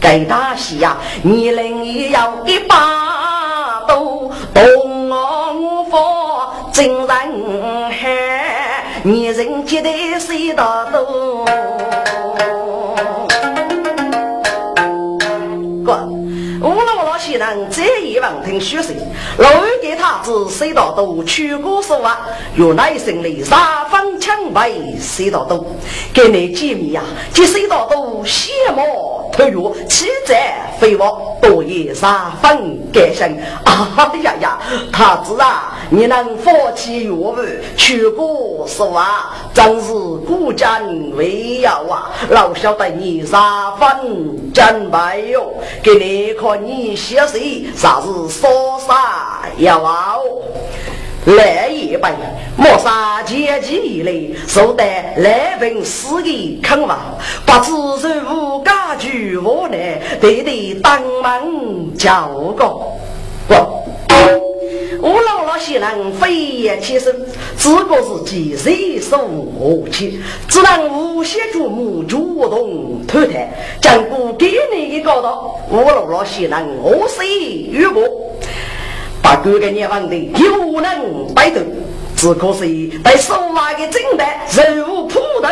给他西呀，你领也要一把刀，动我我佛真人海，你人接得谁大多？我老老先生这一望听学习，老给他子谁道都去过说话，原来心里杀方枪败谁道都，给你见面呀，这谁道都羡慕特约，气在飞我多也杀分感性 啊呀呀，他子啊，你能放弃岳父去过说话，真是孤家为要啊，老晓得你杀分真白哟，给你看。你写谁？啥是说啥要哦？来一杯，莫杀阶级以来，受得来本四个坑王，不知是无家具我呢，得得当门叫个我。我老老先人飞也起身，只个是几岁手武器，只能无限注目主动偷谈，将不给你的搞到。我老老先人我谁遇过，把哥哥你放的有能摆头。只可惜被手拿的正白，人物铺头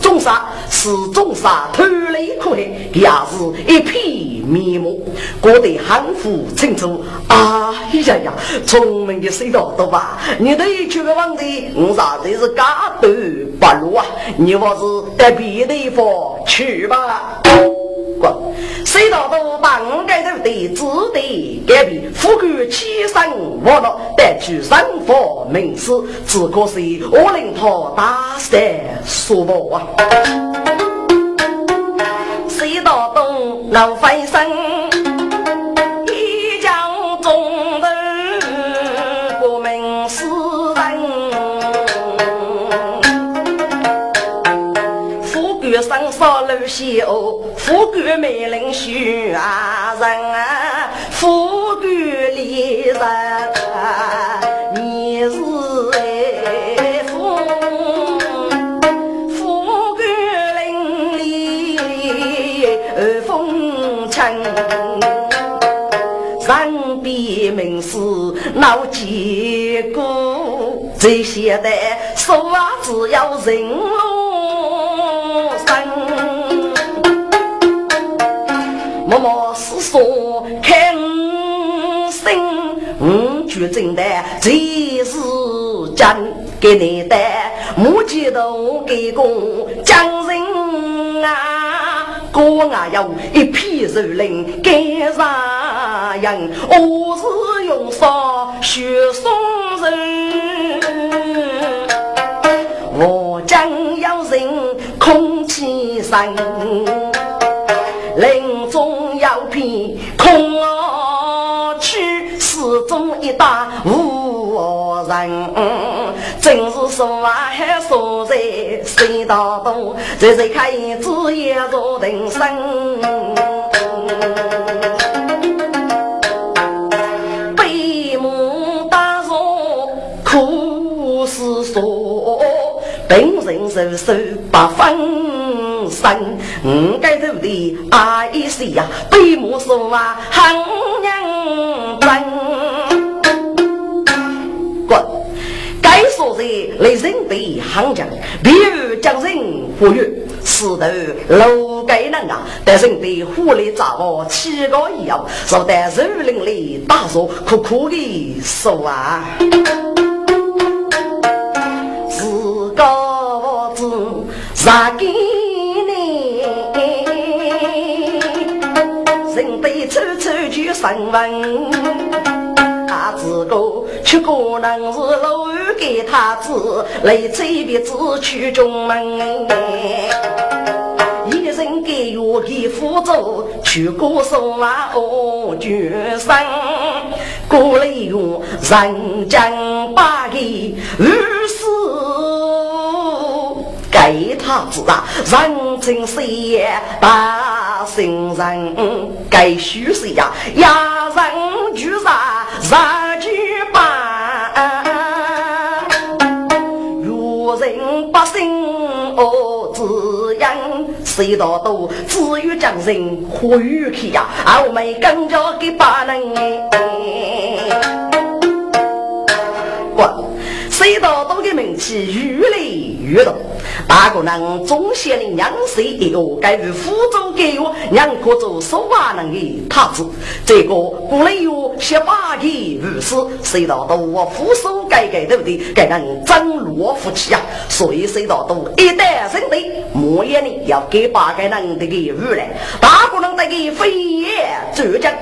重杀，是重杀偷雷苦海，也是一匹面目，过得含糊清楚。哎呀呀，聪明的谁道多吧？你对这个问题，我啥子是嘎头不落啊？你还是到别的地方去吧。谁道都当该头的子弟改变，富贵起身我了，带去生活名师，只可惜我领他大山说不啊。谁道东老翻身，一将中头过名师人，富贵上少路西欧。富贵美人许啊人，富贵丽人，你是哎富，富贵伶俐而风尘，上边名士闹结果，这些的说话只要人五句真的最是真，给你的目前都给公将人啊，哥啊要一批肉灵给啥人？我是用烧血送人，我将要人空气生。一打无人。真是说话还说在谁道东，这是开子也做人生。悲母大若苦思索，本人受受八分。生，五该头的阿姨是呀，对母说啊，很认真。的来人的行家，比如将人忽悠，石头楼盖人啊，但人的火力掌握七个一样，说得肉林里大说苦苦的说啊，自个子啥给你？人被处处去审问，他只个，却可能是老给他子来催别子去中门。一人给我给辅助，去过手啊哦决生，过来用人间把给二死，给他子啊人情世大心人，该虚实呀压人居杀杀谁道都只有将人活于去呀，我们更加给把人哎。谁道都的名气越来越大，大个人总显的娘谁一个该于福州给我娘可做手瓦人的太子，这个不能有十八个如是，谁道都我扶手改改对不对？该人争罗夫妻啊，所以谁道都一旦生对，莫言的要给八个人的给无来，大个人得给飞也浙江。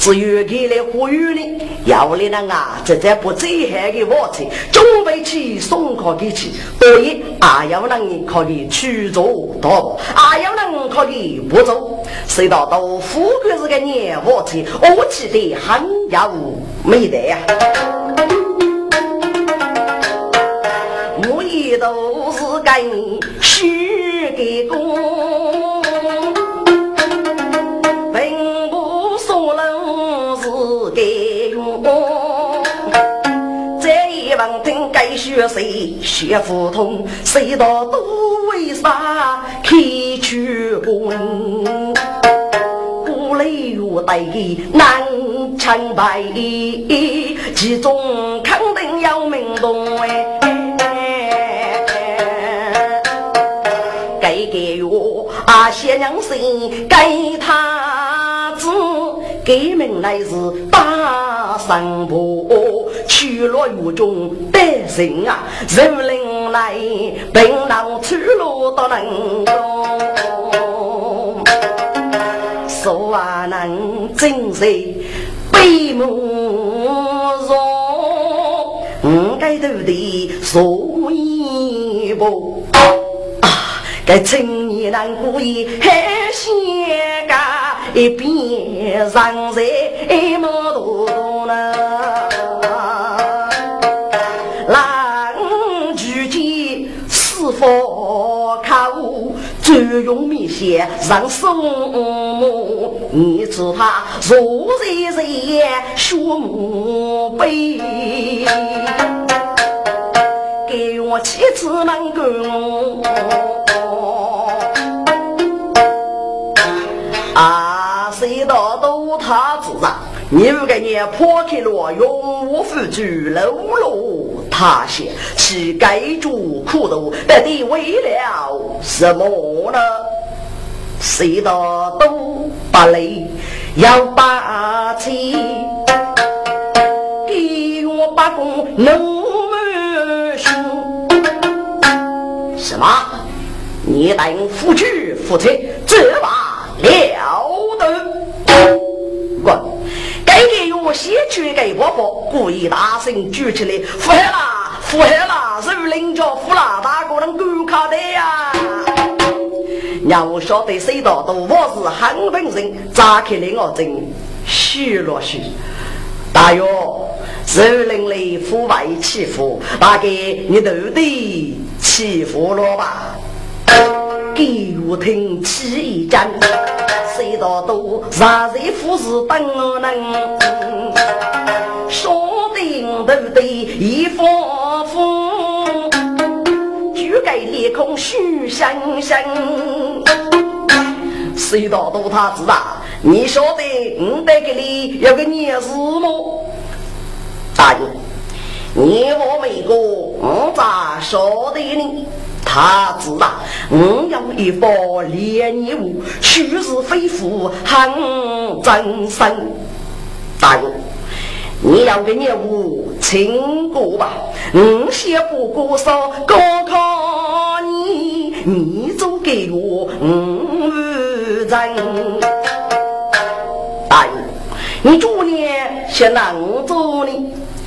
只有给来呼吁呢，要你那啊，这这不最害的火车，准备起送客给去，所以啊要人可以去做多，啊要能可以不做，谁到到富贵是个年火车，我记得很有没得呀，我一都是跟许给公。谁学不通，谁道都为啥开去滚？古来有代难成败，其中肯定要明洞哎。该给我啊，先娘心给他。给门来是大山坡，去落雨中得人啊，人人来本老出路都能懂，说话能真是悲莫若，五该头的说一步啊，该青年难过也些个。一边上在马多多呢，郎举剑是否靠专用米线上松木？你知他若在在学墓碑，给我妻子能够啊。谁道都他自然，你不给你破开了永无复住楼楼塌陷，乞丐主苦斗，到底为了什么呢？谁道都不累，要把气，给我把功弄满心。什么？你等夫去夫妻，这把了。滚！该给我先去给伯伯，故意大声举起来，呼喊啦，呼喊啦，是领教富啦，大个人观看的呀。让我晓得谁道都我是很本人，扎开了我真虚了虚。大约是人类腐败欺负，大概你都得欺负了吧？给我听起一讲。谁道都啥人富士等我能，说定对不对？一发疯，就该脸孔虚相相。谁道都他知道？你晓得我得给你有个年事吗？大爷，你我没过，我咋晓得呢？他知道，我有一把烈焰物，去日非富很真身。大哥，你要个业务请过吧，我先不过少，高考你，你总给我五万人。大哥，你做呢先让我走呢？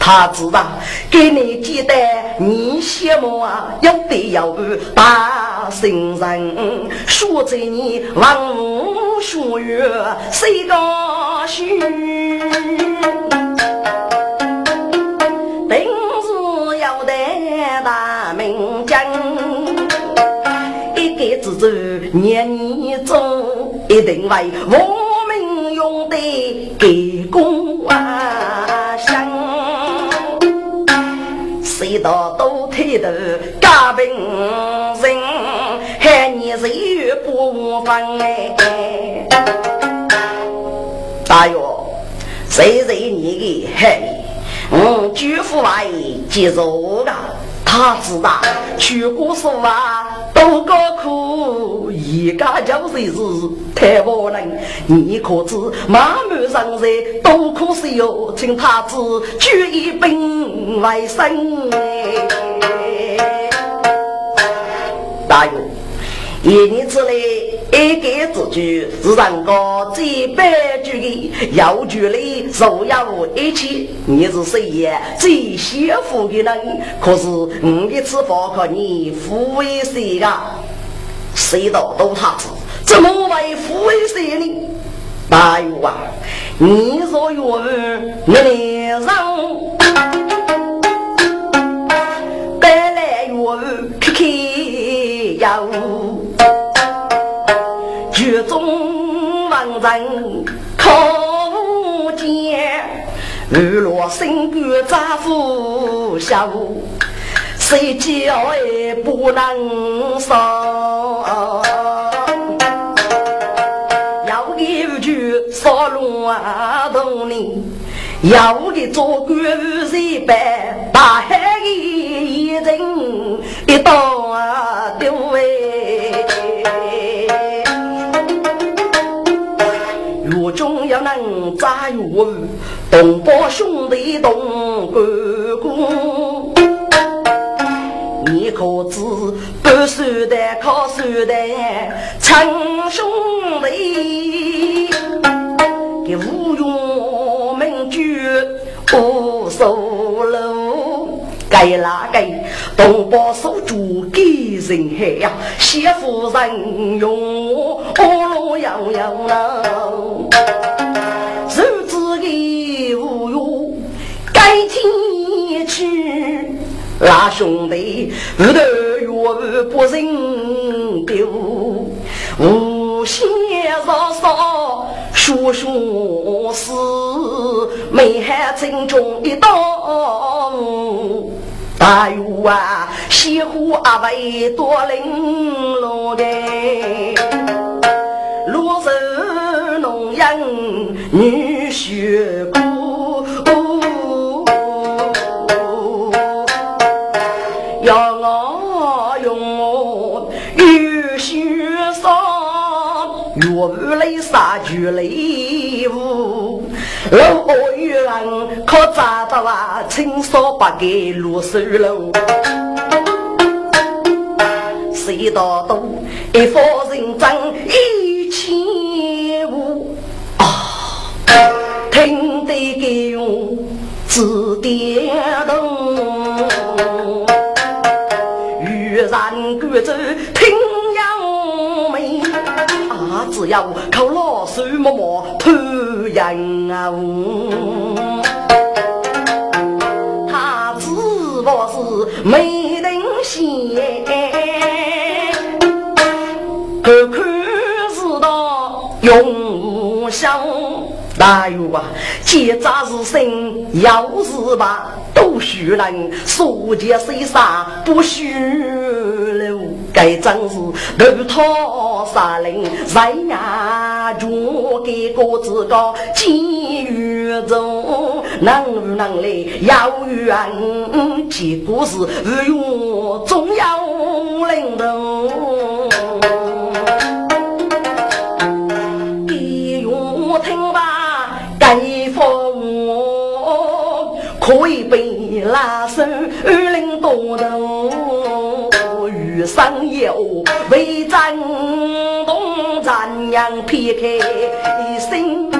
他知道给你记得你羡慕啊，有得有大心人，说着你望无学月谁个许？定是要得大名将，一个子子念你中，一定为我大约谁谁你的害？我举父外接受啊，他知道去过说话都高苦，一家就是是太无能。你可知满满上在都可惜哟，请他知举一本为生大勇。一年之内，一个字句是人家最悲剧的，要句里所有一切，你是谁也最幸福的人。可是我的吃法可你富为谁啊？谁道都他知，怎么为富为谁呢？大勇啊，你说我脸上带来我开开呀。人可见，日落新官扎夫笑，谁叫也不能少。要一句说龙啊洞里，要的做官无谁办？大海一人一刀啊丢哎。要能扎我，东坡兄弟东关公，你可知不输的靠输的亲兄弟，给无用名句无所漏，该哪个同胞守住给人害呀？谢夫人用我路遥遥天去。那兄弟不得月不认丢，无限若少说说事，没害城中一刀。大约啊，西湖阿妹多玲珑的，罗嗦浓艳女婿姑，上，月来杀猪礼物。老远可找到啊，青纱白给露水楼，谁道东一方人争一千五啊，听得给用指点动，玉然赶走听。只要靠老手默默偷人啊！他只不过是没人嫌，可看是道用香。大有啊，结扎是生，要是吧，都虚人，说件谁杀不虚了？该真是头套杀人，在呀中给个子。高金玉中，能不能来有缘？结果是日月总要领头。可以被拉手领多头，遇上有为战东战阳撇开一身。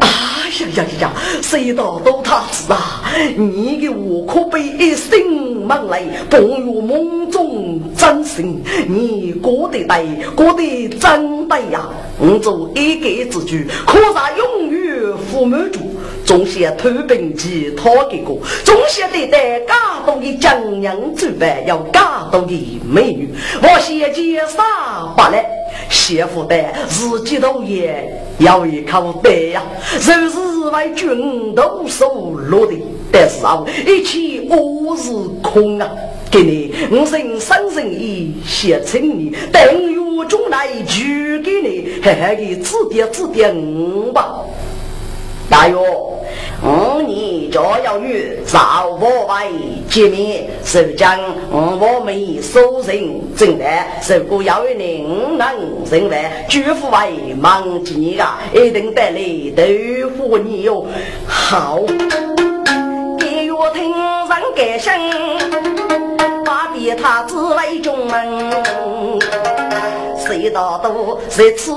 啊呀呀呀，谁道都他子啊！你的我可被一声猛雷，不入梦中真心，你过得对，过得真对呀！我做一个之主，可啥永远父母主。总先偷兵器讨给过，总先得带家多的江洋之外，要家多的美女。我先介绍过来，媳妇的自己都也要一口白呀，若是为军都收落的，但是啊，一切我是空啊。给你我人生人意写成你，等月中来娶给你，嘿嘿的指点指点我吧。大约五年就要与赵国外见面，是将我们所人进来，如果要与您能进来，举夫为忙几个，一定得来豆腐你哟。好，一月听人改声，把别他子为中门，谁道都是此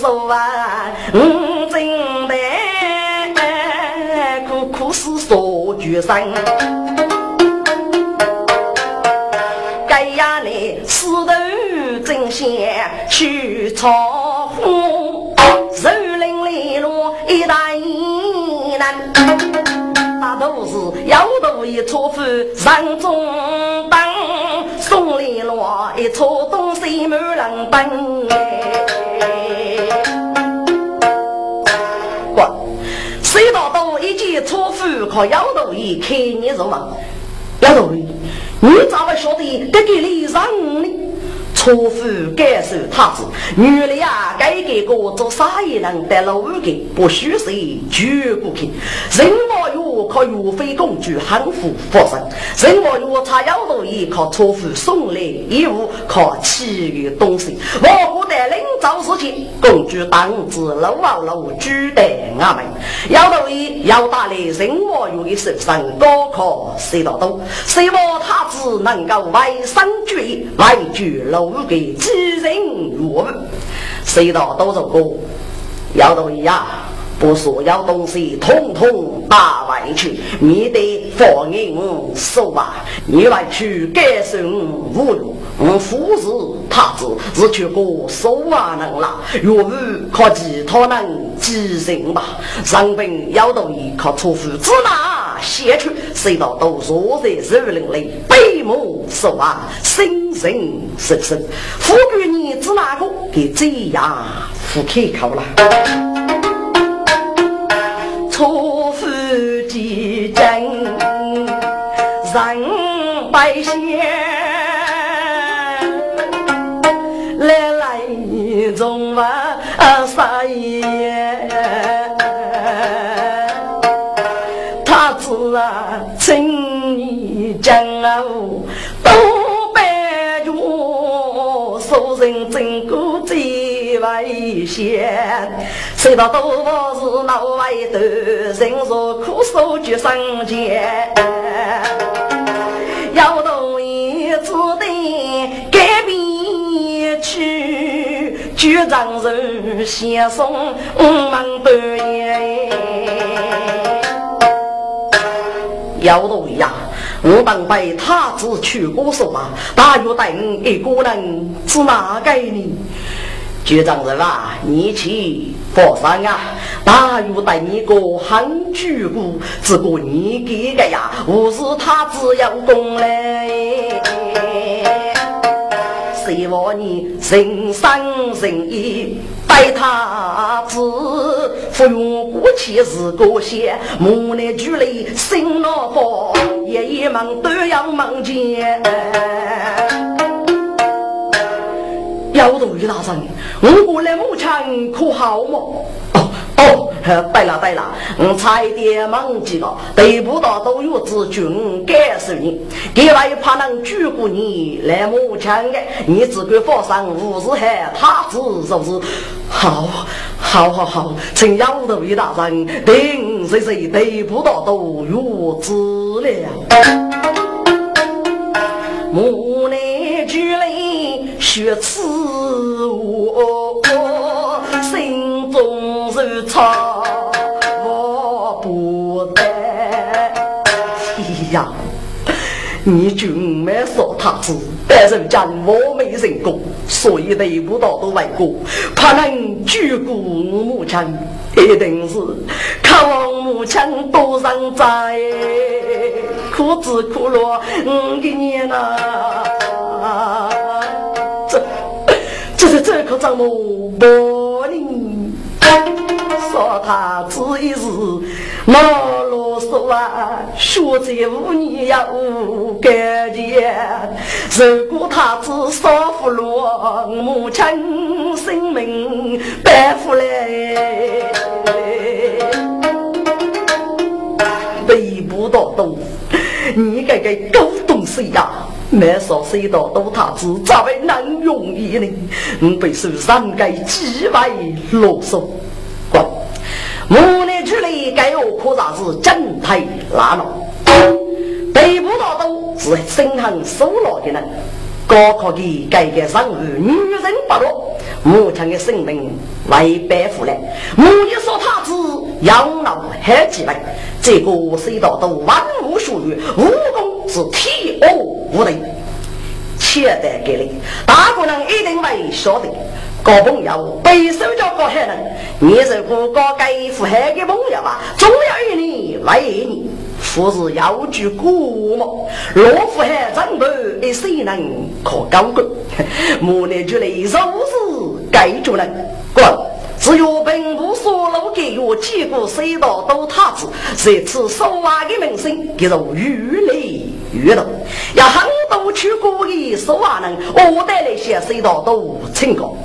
说啊，嗯，所决生，该呀你四头正线去朝夫，手拎利落一担难，大都是腰头一撮夫上中当，送利落一撮东西满人奔。谁道东一见错夫靠摇头一看你肉嘛？摇头一，你咋会晓得这个礼尚呢？错夫感受他子，女的呀，该给个做啥也能得了五个，不许谁绝不去。人我有靠岳飞公主汉服发生，人我有查摇头一靠错夫送来衣物，靠其余东西。我不得领造事情，公主当知楼啊楼举得俺们。摇头一要打来人我有的手上高考谁道多？谁我他只能够外生举外举楼。不给几人入，谁道都走过，要都一样。不所有东西统统打外去，免得放银手啊！你外去感受侮辱，我夫子他子是去过手啊能啦，若无靠其他人继承吧。上本要到一靠出夫子拿写出，谁？道都坐在树林里，悲目手啊，心神神神。富贵你知哪个给这样不可靠了？错付几真，人百姓来来中啊啥也，他子啊，请你将我多拜着，受人真过最危险。谁道都老外头，人说苦守决生前，要同意只得改变去，就让人先送门半夜。要同意呀，我当被他子去过手啊，大约等一个人是哪个呢？局长人啊，你去佛山啊，大约带你个汉举股，只顾你给个呀，不是他只有功嘞。希望你人生人意待他子，不用过去是个些，母内距离心老火，夜夜梦都要梦见。要多于大人，我过来母亲可好么？哦哦，对了对了，我差点忘记了，得不到都有子君感受你，给来怕能举过你来母亲的，你只管放上无事害他子是不是？好，好，好，好，请要多于大人，定谁谁得不到都有子了。母内举来血刺，我心中是草，我不得。哎呀，你准没说他是，但人家我没成功，所以得不到都为过，怕能救过母亲，一定是渴望母亲多上在。苦子苦乐，我给你了。是这可怎么不呢？说他只一时。老啰嗦啊，学在五年呀无感觉。如果他只少付了母亲性命，白付嘞。背不到东，你这个狗东西呀！没说谁到都他子，咋会能容易呢？你被受伤该几万啰嗦。无奈之内，该我可啥是真太拉了。北部大都是心狠手辣的人，高考的改革上日，女人不落，母亲的生命为白付了。母亲说他子养老还几万，这个世道都万物属于武功是体恶无能，钱得给你，大姑娘一定会晓得。高朋友，背手叫高海人，你是不高给富海的朋友吧？总有一年为你，富是要举古嘛。若富海长辈一谁人可高贵？莫奈就来如是该做人，滚！只有本部所路给我几个隧道都塌子，这次说话的名声，给人越来越多。要很多去过的说话人，我带来些隧道都成功。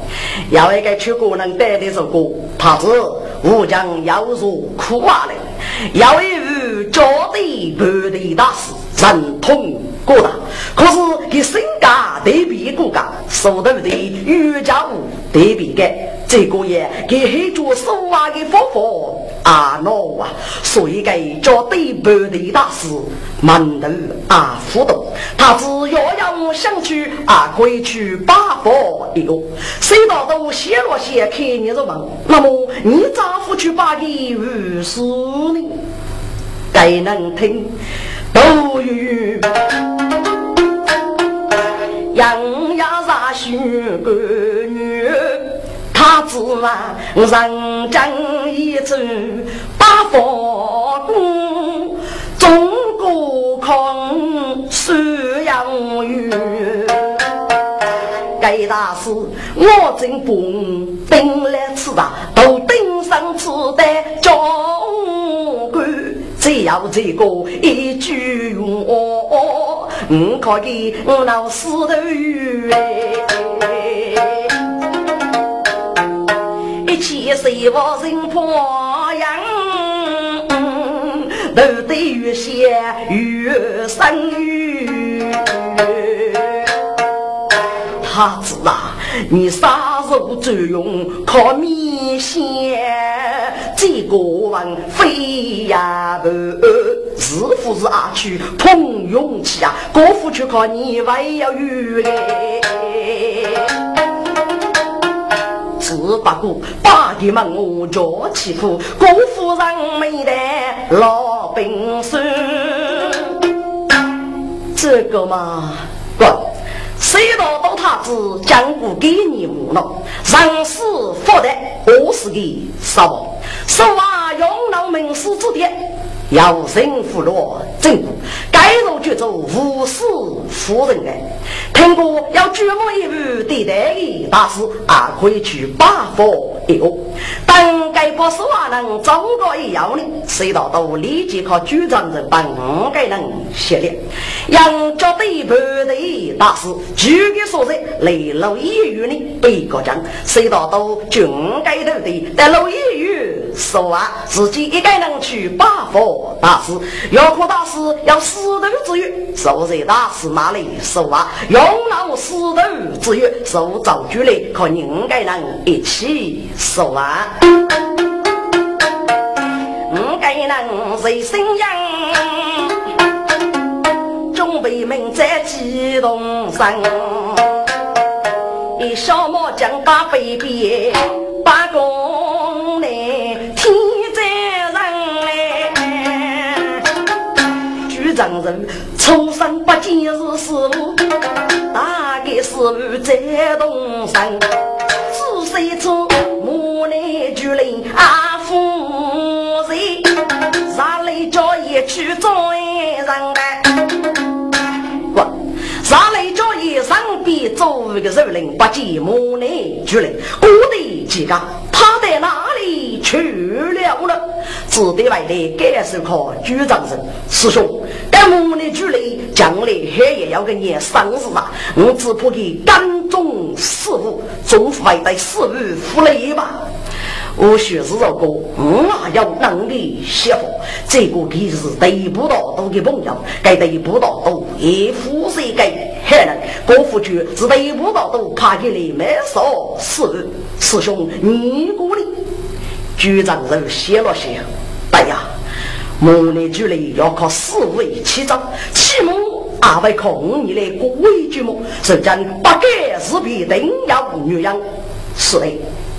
要一个去过人带的首歌，他是武将要入苦瓦来，要一位教的不的大师，神通过大，可是给身家对比骨架，手头的瑜伽舞对比的。这个也给很多说话的佛法啊喏啊，所以给叫对白的大师馒头啊辅导，他只要要想去啊，可以去八佛一个。谁道都写了写开你的门，那么你咋不去把的无视呢？该能听都有，杨呀啥许个。他自然人间一走八佛宫，中国空收养鱼。该大师，我真不顶来吃的，都顶上吃的教官。只要这个一句话，我可以老死头鱼。七岁我人破样，都得越写越生语。他子啊，你杀肉作用靠米线，这个王飞呀不，是不是阿去碰勇气啊？国父却靠你还要有嘞。不过把你们我叫欺负，辜夫人没得老兵孙，这个嘛，不，谁道到他只讲不给你我了，人死福的，我是个什么？说话用老名师之的。要生福禄，正果该入绝州无事夫人哎。听过要举目一部对待的大师，啊，可以去八佛一个。当该不是话能中国一要呢，谁道都立即靠局长人帮五个人协力。杨家对部的大师，举个所在来路一语呢，被国将谁道都军该头的，但路一语说话，自己一个人去八大师，要可大师要死头之约，受在大师那里守啊，用老死头之约，受造就来可应该人一起说话。五该人随心样，准备命在激动上，一小毛将把飞边把功丈人，出生不见是师傅，大概师傅在东山，只谁知母内居灵阿夫人，上来叫一去做人来不，上来叫一上边做一个肉人，不见母内居灵，我的几个他在哪里去了呢？只得外来感受考局长人师兄，该我们的距离将来还也要跟你生日啊！我只怕给干中事务，总会得事务负累吧。我学是这个，我还要能力写好。这个其实对不到都的朋友，该对不到都也负责给还能。国府局是对不到都怕给你没少事。师兄，你鼓励。局长人写了写，哎呀，母内距离要靠四位起早，起码二位靠你来过位局目，是将不改是必定要女人，是的。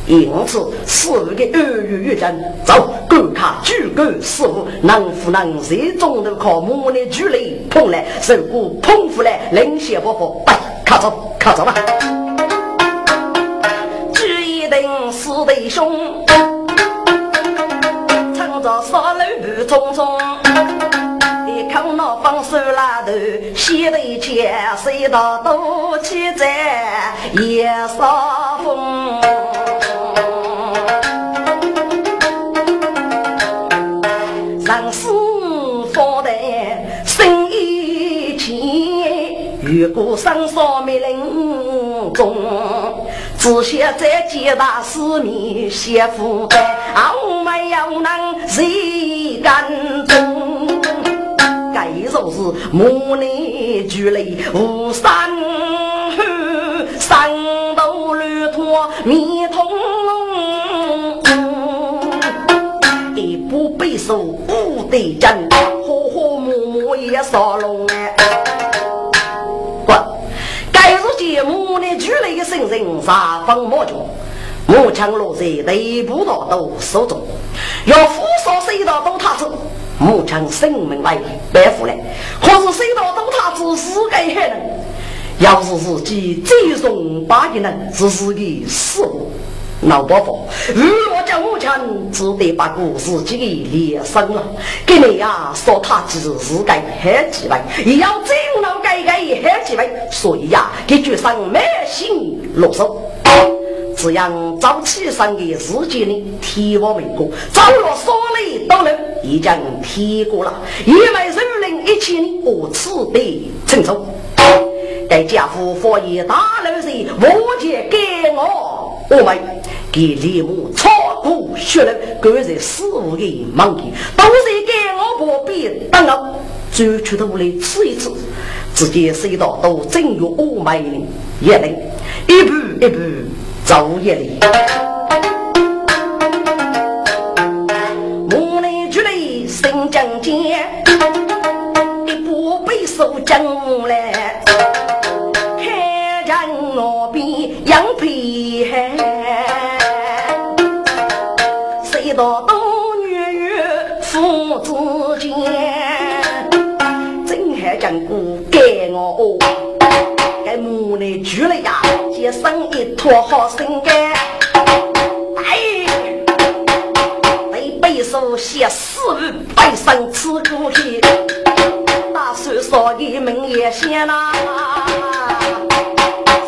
因此，四位的二月月间，走观看举国事务，能不能最终都靠母内距离碰来，受过碰出来，领先不服，哎，看走，看走吧。举一定四弟兄。少路不匆匆，一看那放手拉头，西头前谁道多气在夜少风。上司方的生意钱，如果生少没人中。只写在几大市面写负担，我没有能谁敢中？该说是母内俱累无山河，山头乱拖迷通一不背书五对真，和和睦睦也少龙人杀风魔将，木枪落在内部大都手中，要扶上谁道都他走，木枪生命来白虎来。可是谁道都他子是个害人，要是自己最崇拜的人是自己师傅。老伯父，如若叫我强，只得把故事己给连生了。给你呀，说他只是该很几位，也要真老改改也很几位，所以呀，给局上满心落手。这样早起上的时间呢，提我美国，早了所里都能已经提过了，因为人人一起呢，我此得承受。该家父佛爷大老师，我借给我，我们。给李母炒股血了，各在师傅的忙里，都是给我不必等我，就去到屋里吃一吃。只见隧道都正有五百人，一人一步一步走一里。母内举来生将尖，一步背手将来，生一坨好心肝。哎，被背书写四百生吃苦去，大叔说的门也响啦，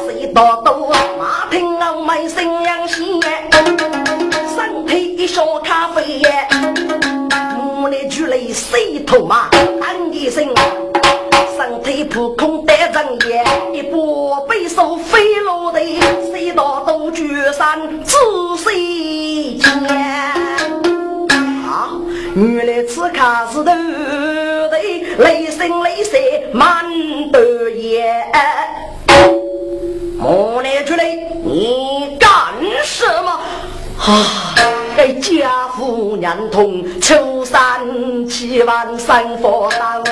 谁道都马听我们声扬线。一小咖啡，母来举来洗头嘛，喊一声，身体扑空得人也，一波背手飞，山仔细见。啊，原来此刻是头的雷声雷色满得眼。母来出来，你干什么？啊！给家父娘同，秋山七万三佛当，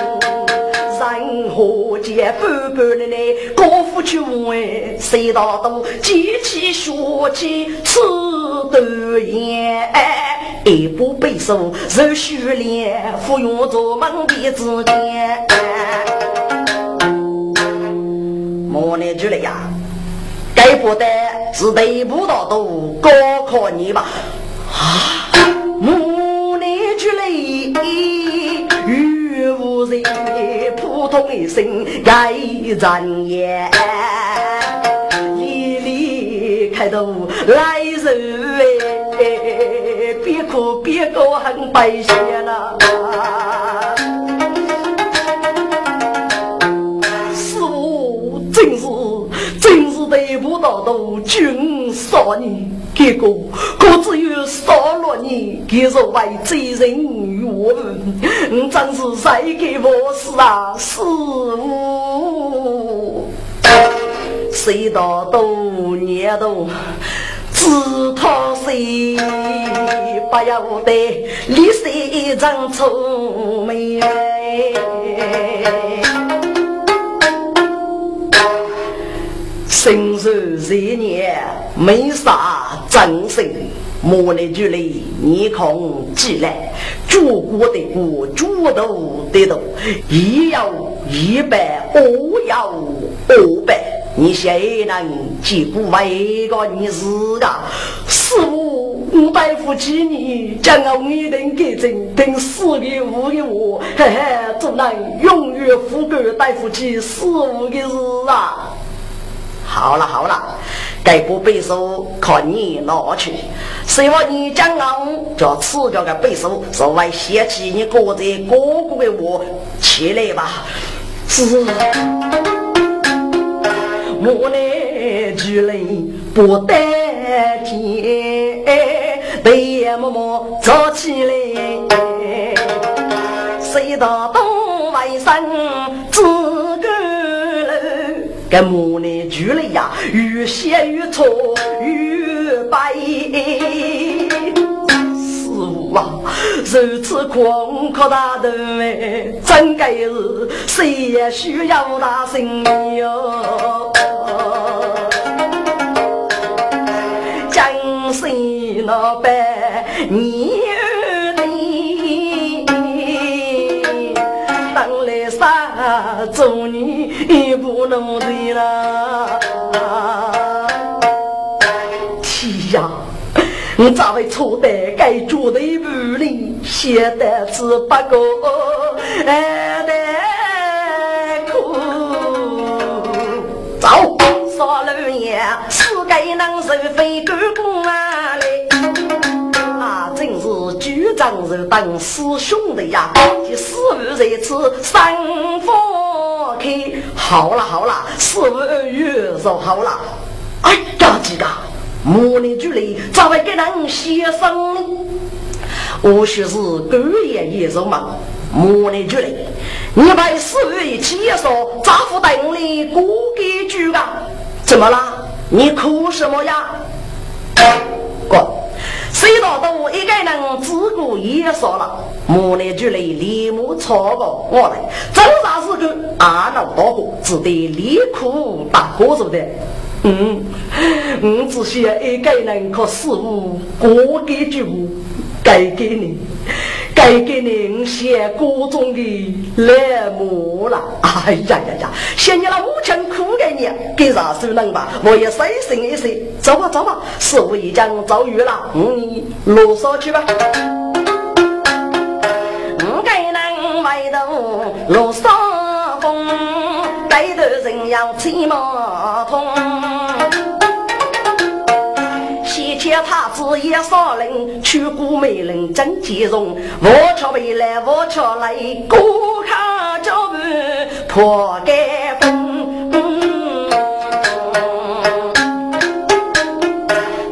人何见半半的呢？高夫去问，谁道都机器学起吃得严？一部背书，热血练，服用做梦的之间。莫念出来呀，该不得是得不到都高考你吧？啊，莫念出来，与无人普通一生该人也。里里开头来人哎，别哭别哭很白些了。不到都军杀你，结果可只有杀了你，给若为罪人于我，你真是谁给我死啊，师傅！谁道都念都自讨谁，不要得李世长愁眉。生日这年没啥真心，莫来距离你空起来，祖国的国，主头的头，一要一百，二要二百，你谁能几不为个你是个？师傅，我大夫几年，将我一定给真，等四个五个我，嘿嘿，只能永远富贵大夫起师傅的事啊！好了好了，该部背书靠你拿去。希望你将来叫赐掉个背书，稍微嫌弃你哥在哥哥的我起来吧。是，我来举来不得天，对默默走起来，谁道东这母内举了呀，越写越错越白。师傅啊，如此狂阔大头哎，真该是谁也需要大心哟。江西老板，你你当来啥做你？你不能醉天呀！你咋会错得该做的不灵？写的字不够，哎得苦。走，少老爷，世界能受非干公啊嘞！啊，真是局长是当师兄的呀，这师傅在此三方。好了好了，四五月就好了。哎呀，几个模拟距离咋会给人写生呢？或许是狗爷爷手忙，模拟距离，你把四五一起也说，咋不等你过给句啊？怎么了？你哭什么呀？过。谁道都一个人自顾也说了，莫来就来立马超过。我来，正啥是个阿老大哥，只得离苦大哥说的。嗯，我只需要一个人可师傅过几句话，该给你。该给你写各种的来木了，哎呀呀呀！嫌你那母亲苦给你，给啥手能吧？我也随心一些，走吧走吧，师傅已经遭遇了，你啰嗦去吧。我给人外头罗嗦风，带头人要骑马通。见他子也少人，去过美人真结容。我桥回来，我桥来，过卡脚步破盖风。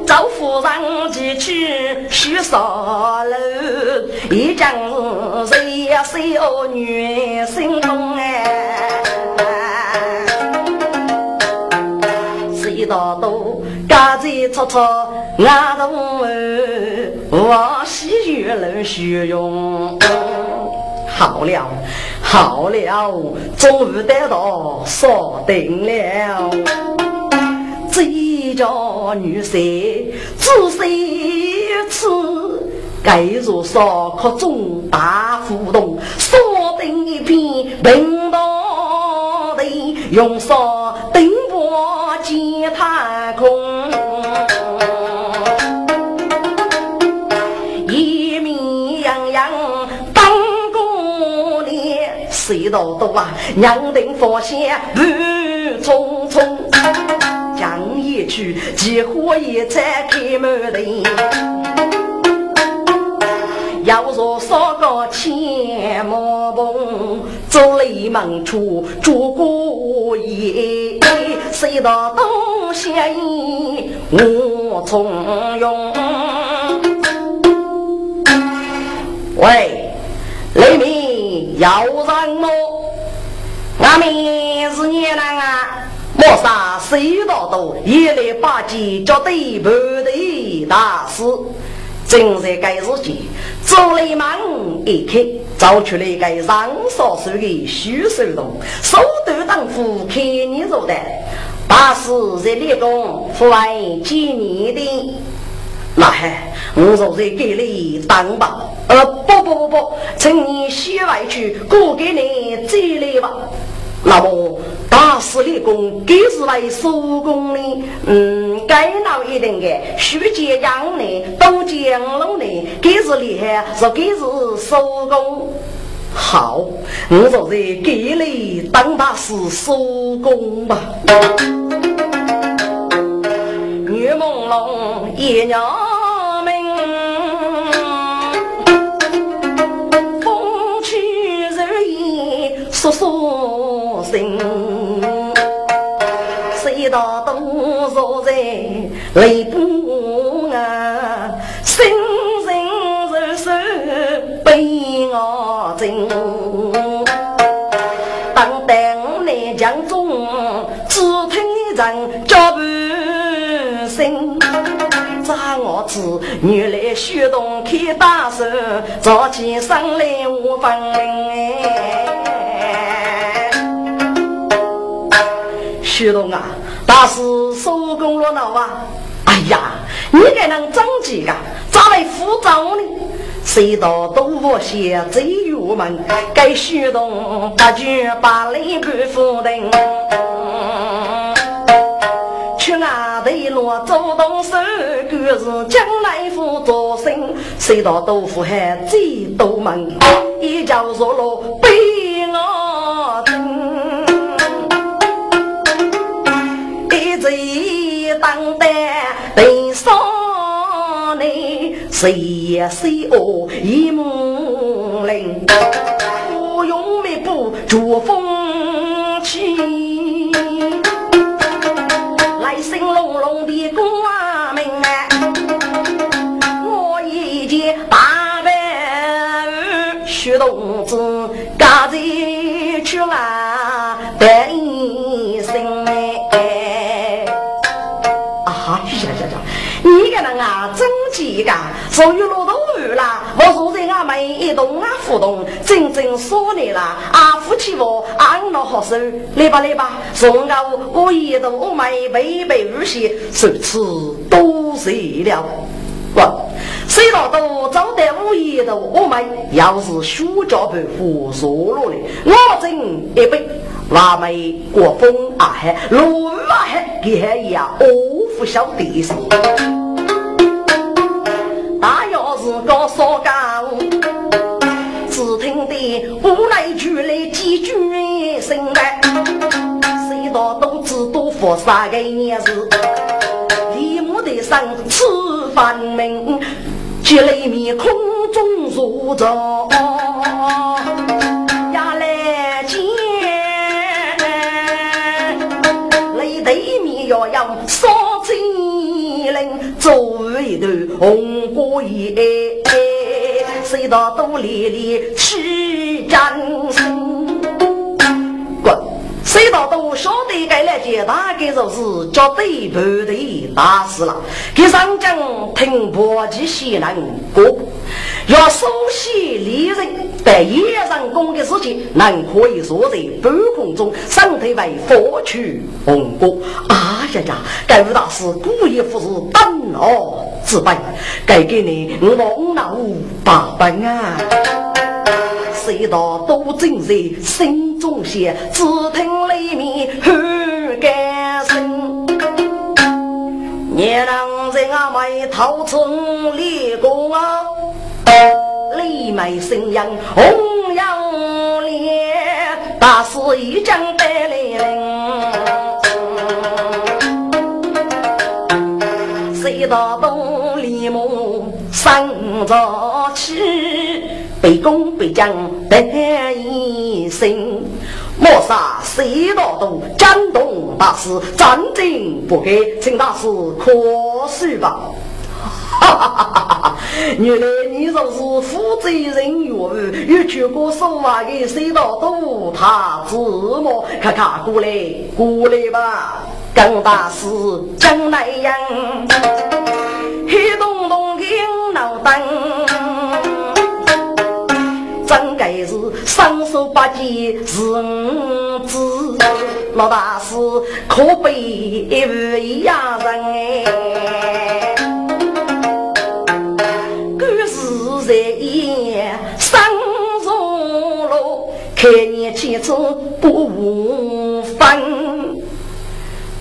赵夫人几去许少楼，一将谁呀谁哦女心痛哎，谁道都家在吵吵。俺同儿往西月楼学用，好了好了，终于得到锁定了。这一家女婿，仔细一次该如烧烤中大互动，锁定一片平道的，用烧多啊？娘定发现路匆匆，讲一句，几火也在开门的。要说三个千毛棚，走雷门出住过夜，谁道东西我从容。喂，雷鸣要人么？俺们是你人啊！莫杀谁道多，一来八级叫对不对大事。正在该日间，走雷门一开，找出了一个上少手的徐守东，手头当夫开你做的，大师在立功，父爱见你的。那嗨，我说在给你当吧，呃，不不不不，趁你洗外去，过给你再来吧。那么大师立功，给是来收工的，嗯，该闹一定的，徐建阳呢，都江龙的，给是厉害，是给是收工。好，我说是给你当大师收工吧。月朦胧，夜鸟。说说心，谁道多少在泪不啊？心心如手悲我情。当当南江中，只听一人叫不声。扎我子原来虚动开大手，早起上来无分哎。徐东啊，大师收工了闹啊！哎呀，你该能整几个？咋来复招呢？谁道都不写最入门，该徐东八句把雷不负定。去哪头落走动手，各是将来福做生。谁道豆腐还最多门，一脚落落被当担悲伤呢？谁也谁哦一木林，不用密布助风起，来生隆隆的光明啊！我一件大白雪冬子，嘎子去来，你个人啊，真气干，属于骆驼鱼啦！我坐在俺们一动啊互动，真正说你啦，啊夫妻我安乐好受，来吧来吧，送到我一度我们背背日些，如此多谢了。不，谁道都走得五一度，我们要是暑假不服弱了嘞，我斟一杯。腊梅过风啊嘿，落雨啊嘿，给还呀，哦不晓得是。高烧高，只听得无奈句来几句声来，谁道都知多佛三个年日，立木的上吃饭命，接雷面空中如着。红歌夜，谁道都烈烈去战胜。滚！谁道都晓得该来接，大概就是叫对不对大事了。给上将听不及西南歌，要熟悉猎人，在野上功的事情，能可以坐在半空中，身体为佛去红果。啊呀呀！该吴大师故意不是等我自本，该给你我老八本啊！谁道都正在心中想，只听里面喊干声。年郎在阿妹头中立功啊，李妹声音红扬烈，大师一将带来领，谁道东李母生着气，北宫北将得一声。莫杀谁道东江东大师，战争不改，请大师可恕吧。哈哈哈哈哈！原来你就是负责人员，有去过说话的谁道东他子么？看看过来过来吧，跟大师讲那样，双手八戒是五子，老大师可悲一样人哎！故事在演三重路，开年起子不无分。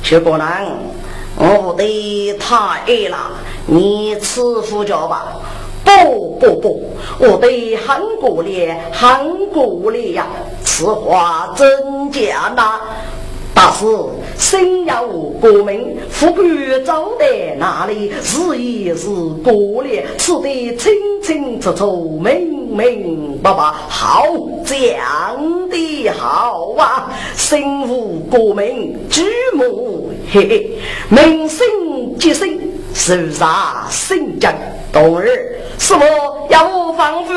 薛国郎，我的太爱了，你赐福教吧。不不不，我得韩国烈，韩国烈呀！此话真假呐？大师，心有国名，富贵走在哪里？是也是国烈，此地清清楚楚，明明白白，好讲的好啊！心无国名，举目嘿嘿，民生即生，受啥心将？冬日。是否要我防护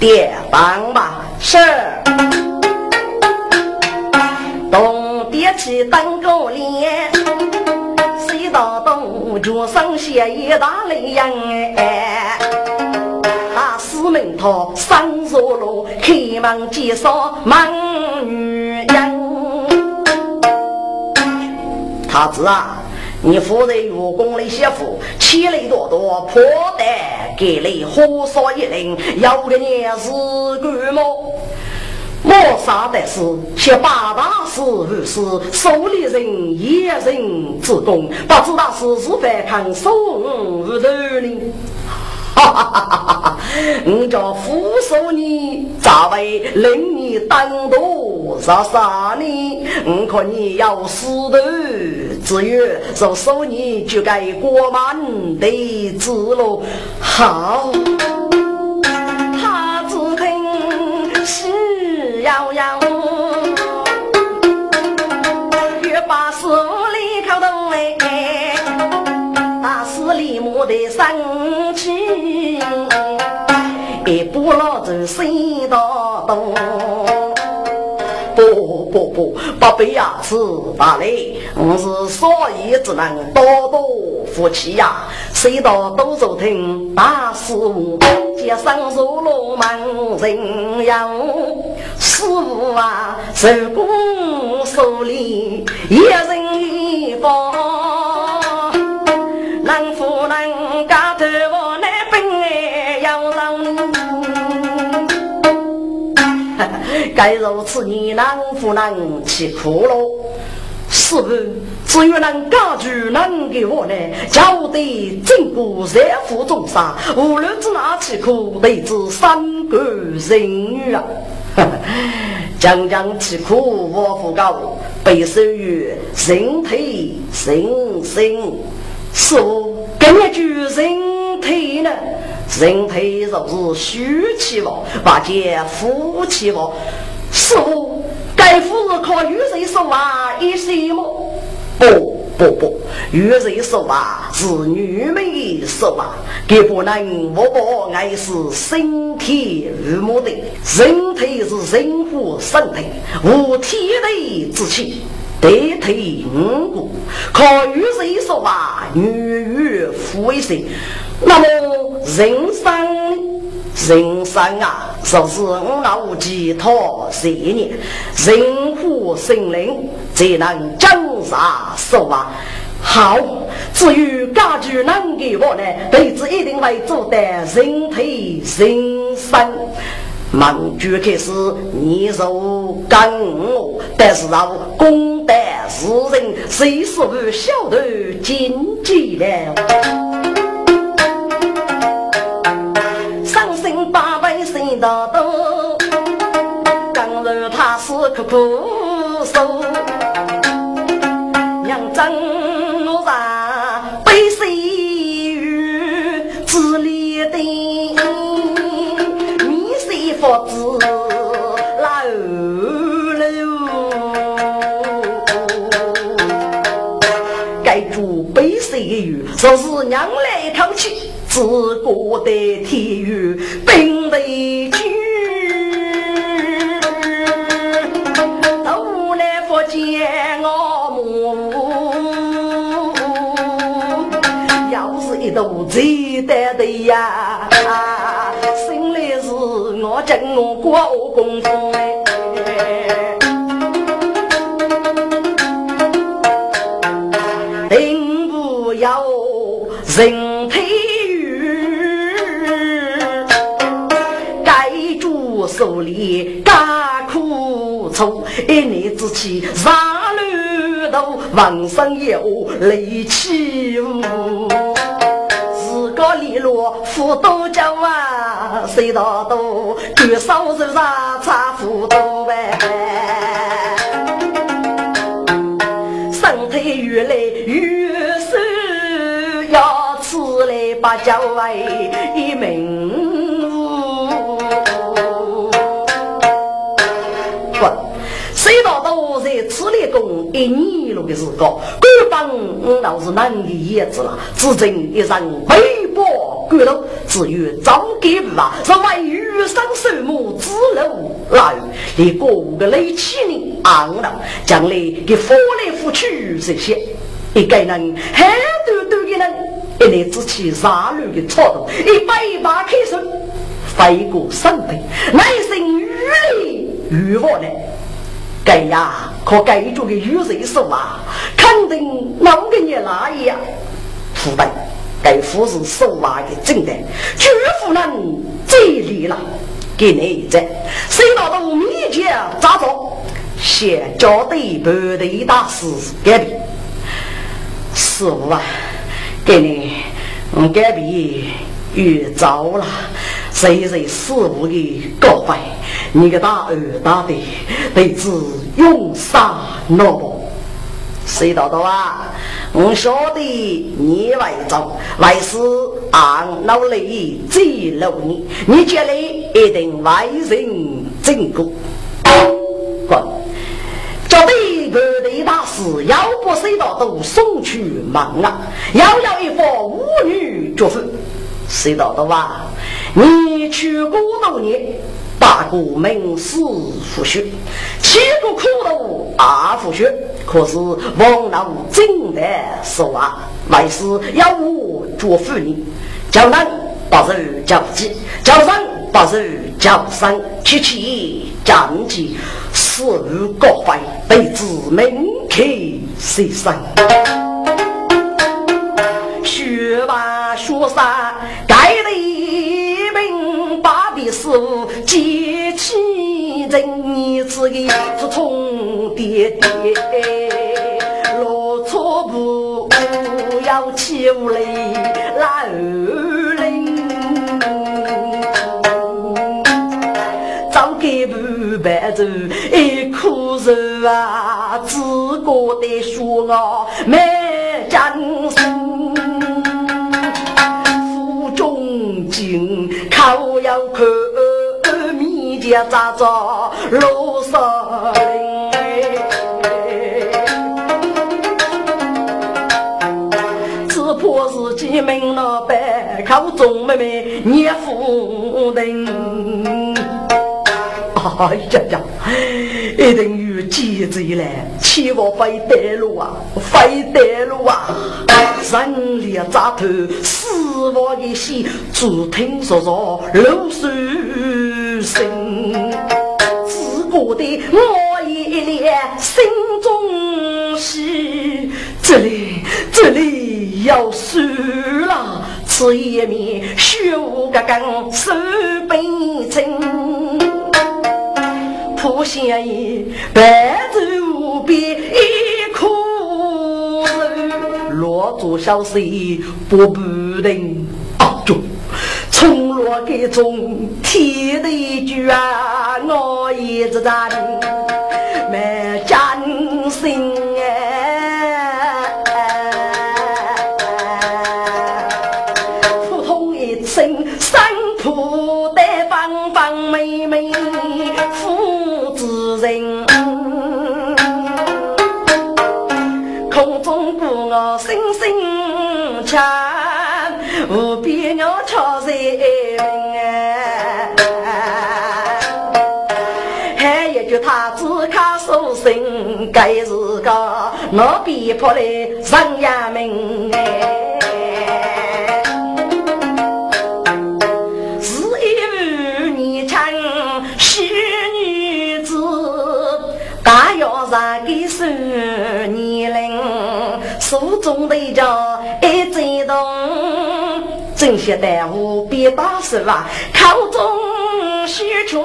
点帮吧？是。东点起灯锅脸，西到东脚上写一大雷样哎。大师门头上坐路，开门介绍忙女人。他子啊。你夫人员工的媳妇，千里多多破袋给你火烧一领，要个你是干么？我杀的是些八大师护士，手里人也人之功，不知道是是反抗宋无头呢？哈哈哈哈！我叫扶手你，咋会令你当多啥啥呢？我看你要死的，只有受手你就该过满的之路。好，他只听喜洋洋，越把手里口动哎，大势力莫得生气。一不老子谁道东？不不不，八辈牙齿大嘞，我是所以只能多多福气呀。谁道都走听大师傅，街上如罗门人呀。师傅啊，手工手里一人一方，该如此，你能不能吃苦喽？是不？只有能家主能给我呢，叫得整个热府中山，无论是哪吃苦，都知三个人女啊！将将吃苦，我不高，被授予人体人生。是不？根据人体呢？人体若是虚气旺，或者福气旺，似乎该夫是靠雨水说话一些么？不不不，雨水说话是女们说话，给不能我不爱是身体如木的，人体是人乎身体，无天地之气。得体五谷，靠雨水说话，女与夫为生。那么人生人生啊，就是我老寄托十年，人苦心灵才能江山寿啊。好，至于家具能给我呢，辈子一定会做得人体人生。忙就开始你受干我，但是啊，功德世人，谁是不晓得经济了？百心道多，刚柔他是苦苦受，娘真我让悲喜与自立的。佛子老喽，该住悲岁月，说是娘来一口气，自过的天雨要是一肚子的的呀。我正我过功夫哎，定不要人体语，该住手里干苦楚，一念之气上路头，浑身有力气无。高里落富多江啊，谁道多？举手手上差富多呗。身体越来越瘦，要吃来把脚哎一命不，谁道多在吃力工一年路的时光，官方倒是难的叶子了，只剩一人背。我骨头只有早给不啊，是为余生寿母之路来，你过五个雷气呢，昂了，将来给翻来覆去这些，一个人很多多的人，一年之气杀戮的操动，一百把开手飞过山背，乃生雨雷雨我呢，该呀，可该做个雨水手啊，肯定能给你哪样，腐败。该夫是手挖的正的，绝不能再离了。给你一只，谁拿到面前咋着？先交对半的大师改变。师傅啊，给你，我改变遇着了。谁谁师傅的告白，你个大二大的，得知用杀脑包。谁道道啊？我晓得你为中，为师按努力记录你，你将来一定为人正果。滚！叫对各地大师，要不谁道都送去忙啊！要要一副舞女绝色，谁道道啊？你去过多年。大过名师复学，七个苦头二复学。可是王老真的说啊，为师要我做妇女，叫人把手叫鸡，叫人把手叫生，七七战绩，事无高飞，被子名客谁生？学吧学啥？起人子的是冲爹爹，落错步要起无来老人，早给不白走一苦肉啊，自个的说我没将咋着路上？只怕是几名老板口中妹妹念夫人。哎呀呀，一定有机子来，千万别带路啊，非带路啊！人力扎头死。我的心，只听说说露水声，只觉得我一脸心中喜，这里这里要输了，吃一面血无干干手背青，破线衣白走无边一颗落座小水不不定啊！就从落给中提的一句啊，我一直在我逼迫来上衙门哎。是一妇年轻是女子，大要上给十年龄，手中的着一震动，正些耽误别打死吧，口中说出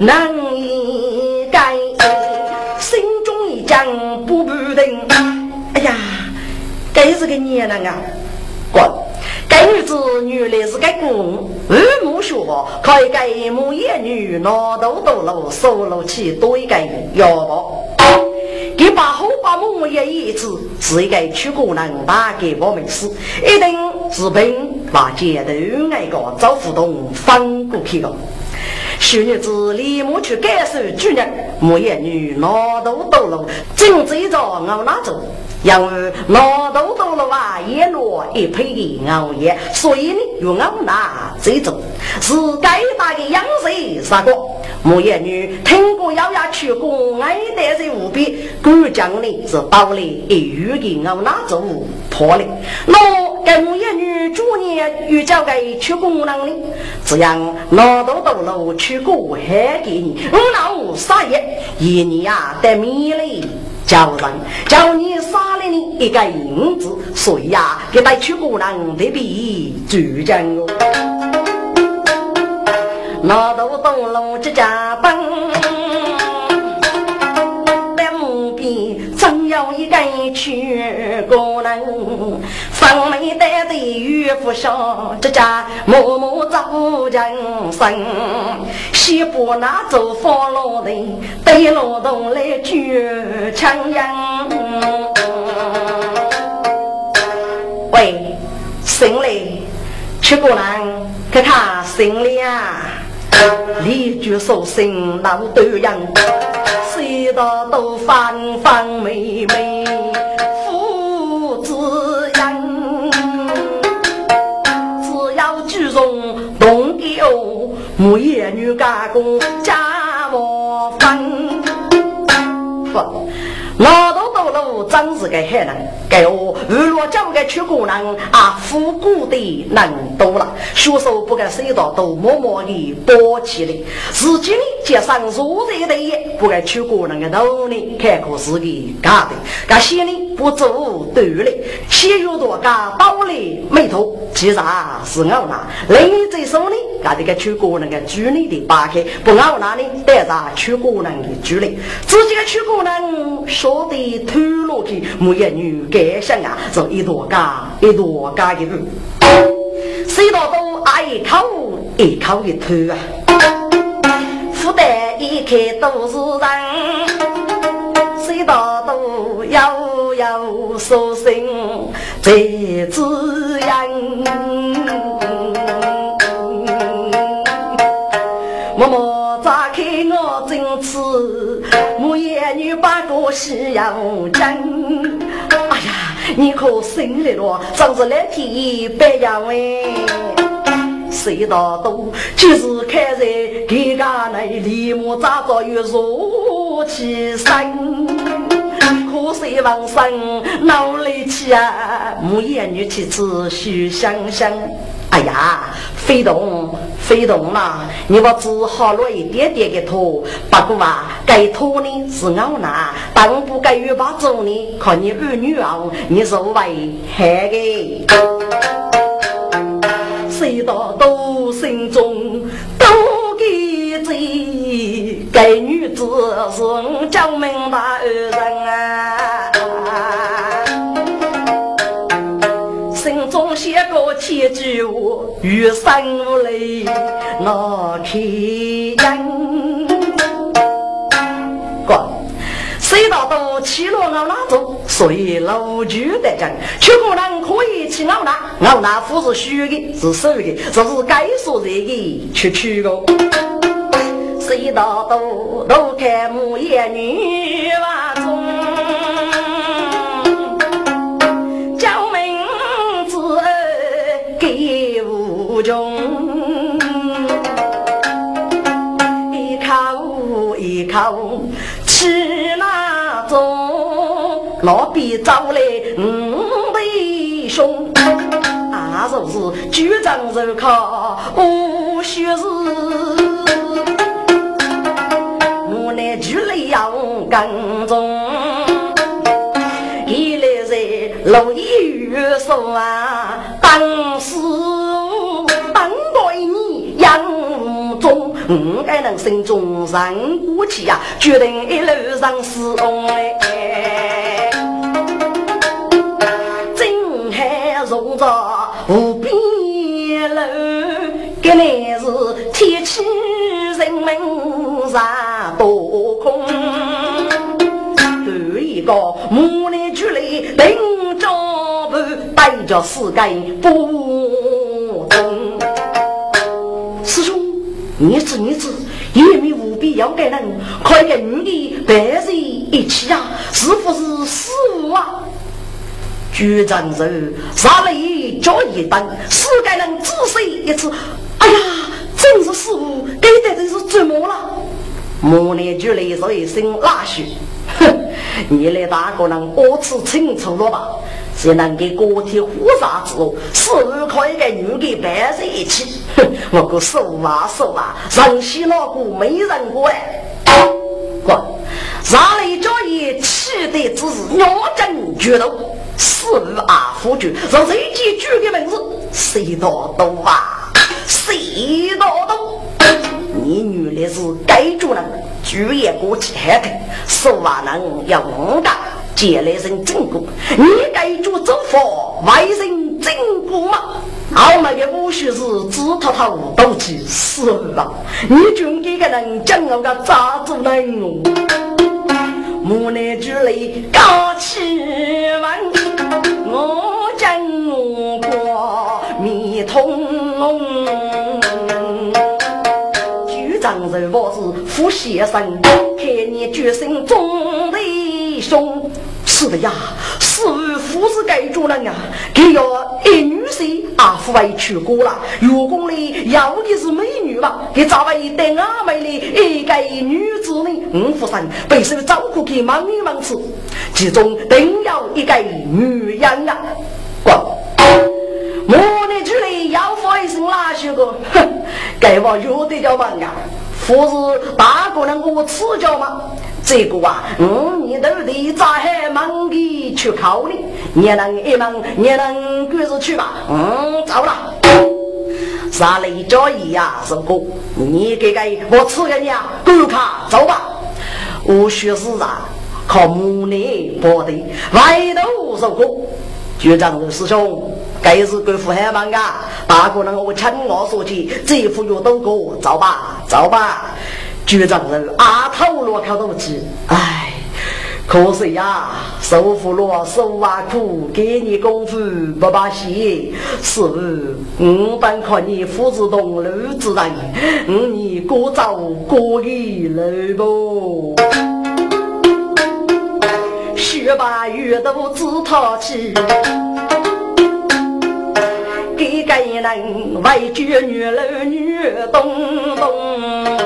得着难以改，心中一将不不定。哎呀，该是个年人啊！滚！该女子原来是个公，二目学可以给母眼女拿豆豆路收了起多一个要不？给把后把母也一次是一个出国人打给我们是，一定是凭把街头那个找互动翻过去的。小女子立马去感受主人，母眼女拿豆豆路，正追着我那走。因为老豆豆了啊，也落一配的熬夜，所以呢，用熬那这种是该打的养谁啥个？木叶女听过咬牙去过，爱得在无边，干将呢是到了一月的熬那走破了。那该木叶女主年又交给去工人呢，这样老豆豆了去过还给你，我老啥也一年呀得米嘞。叫人叫你杀了你一个银子，所以呀，给带去姑娘得比主将哦。那都东路这家奔，在路边真有一个去姑娘，眉带的玉不上，这家默默走人生，西部那走方路的，对劳动来举枪样。喂，醒嘞，去姑娘，给他醒了。李举手心老多人，谁道都方方美美有木叶女家公家务分。老头到路真是个害人，给我如若交给出国人啊，富贵的人多了，学手不敢谁到都默默的包起来。自己呢，加上所在的也不敢出国人的努力，看可是个假的。这些呢不做对了，先有多家道理没头，其实是我拿。另一只手呢，把这个出国人的距离的扒开，不我拿呢，带着出国人的距离，自己的出国人说。的头落去，木叶女感想啊，是一朵嘎一朵嘎的路，谁道都挨一口一口的头啊，福袋一开都是人，谁道都悠悠说声在滋养。默默女把个西洋针，哎呀，你可生来了，真是来天白杨哎！谁道多就是开在给家内立马找着有如起身，可惜王生闹力气啊，母眼女妻子须香香。哎呀，飞动飞动啦！你我只好落一点点的拖，不过啊，该拖呢是我拿，当不该与把走呢，看你儿女啊，你是为害的。谁道都心中该女子是江门大儿人啊。写个千句话，余生无泪我开人。哥，谁道都起了我那走，所以老就得讲，却可能可以去熬那，熬那不是虚的，是实的，这是该说这个去去个。是一道都都看母爷女娃中。叫名字给无穷，一口一口吃那粥，老毕找来五弟兄。俺、就是举掌就靠，无学是。要跟踪，一来在老一玉说啊，当时。中，我该能心中人过气呀，决定一路上死亡哎。真海容着无边楼，这乃是天气人民上个木兰距离定着步，带着四根不动。你子你子，也没无必要给人，快跟你白人一起啊！是不是死物啊？局长说：“杀了一脚一蹬，死给人仔细一次。哎呀，真是死物，给的真是折磨了。莫念就来说一声拉血，哼！你来大个人多次清楚了吧？只能给个体火杀之后，是可以跟女的摆在一起。哼，我个手啊手啊，人稀老古没人过哎。滚！上来叫也气的只是鸟真决斗，四阿夫君让谁记住的名字？谁道都啊？谁道都？你是该主人，主也过去喊的，手啊能要五的。借来人真过，你该做走佛，外人真过吗？后面的武学是只头头都去死了。你军这个人讲我个咋做人哦？木兰之泪高起万，我讲我过迷通。我是副先生，看你决心中的凶。是的呀，是夫是该主人呀，给要一女婿阿父为娶过了，如果里要的是美女吧，给找了一对阿妹的一个女子呢，五福生备受照顾给忙里忙吃，其中定要一个女人啊！滚！我的主人要发一声哪些个？哼，该我有的叫忙啊！不是大个人我赐教吗？这个啊，嗯，你都得咋还忙的去考虑？你能一忙，你能赶着去吧？嗯，走了。啥雷交易呀？是哥，你给个我赐给你啊，够卡走吧。我学是啊，靠母女保的，外头受苦。局长师兄，该是官府很忙啊，大个人我听我说起，这副药都给我，走吧，走吧。局长人阿头落靠都去，唉，可惜呀，受苦了，受啊苦，给你功夫不把戏，是我本看你父子同路之人，你过早过一路不？雪白玉兔自讨气，给个人为绝女楼女东东。